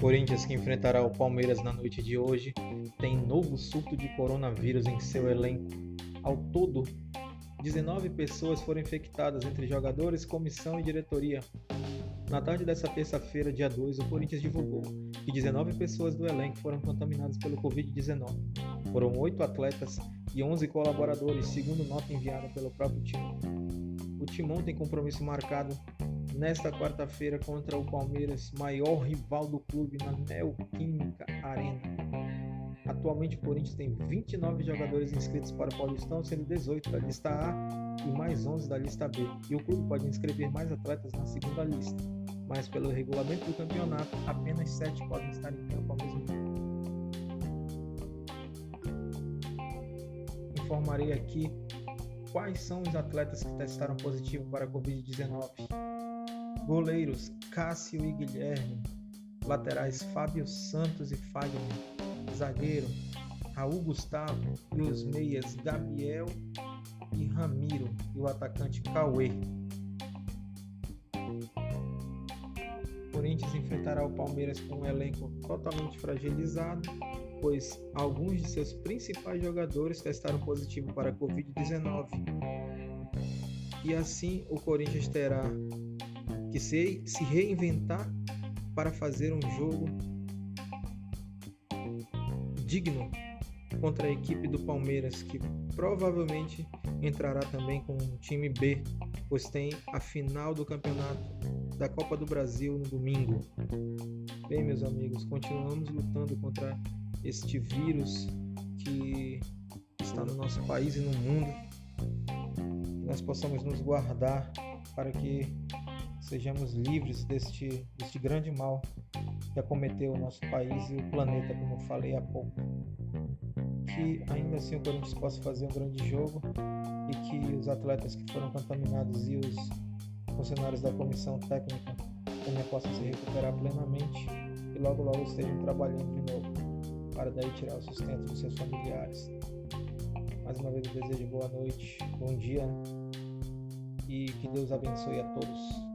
Corinthians, que enfrentará o Palmeiras na noite de hoje, tem novo surto de coronavírus em seu elenco. Ao todo, 19 pessoas foram infectadas entre jogadores, comissão e diretoria. Na tarde dessa terça-feira, dia 2, o Corinthians divulgou que 19 pessoas do elenco foram contaminadas pelo Covid-19. Foram 8 atletas e 11 colaboradores, segundo nota enviada pelo próprio time. O Timão tem compromisso marcado nesta quarta-feira contra o Palmeiras, maior rival do clube na Neoquímica Arena. Atualmente o Corinthians tem 29 jogadores inscritos para o Paulistão, sendo 18 da lista A e mais 11 da lista B. E o clube pode inscrever mais atletas na segunda lista, mas pelo regulamento do campeonato, apenas 7 podem estar em campo ao mesmo tempo. Informarei aqui quais são os atletas que testaram positivo para a Covid-19. Goleiros Cássio e Guilherme. Laterais Fábio Santos e Fagner. Zagueiro Raul Gustavo e os meias Gabriel e Ramiro e o atacante Cauê. Corinthians enfrentará o Palmeiras com um elenco totalmente fragilizado, pois alguns de seus principais jogadores testaram positivo para a Covid-19. E assim o Corinthians terá que se, se reinventar para fazer um jogo digno contra a equipe do Palmeiras, que provavelmente entrará também com um time B, pois tem a final do campeonato da Copa do Brasil no domingo. Bem, meus amigos, continuamos lutando contra este vírus que está no nosso país e no mundo. Que nós possamos nos guardar para que sejamos livres deste, deste grande mal que acometeu o nosso país e o planeta, como eu falei há pouco. Que ainda assim o Corinthians possa fazer um grande jogo e que os atletas que foram contaminados e os funcionários da comissão técnica também possam se recuperar plenamente e logo logo estejam trabalhando de novo para daí tirar o sustento dos seus familiares. Mais uma vez eu desejo boa noite, bom dia e que Deus abençoe a todos.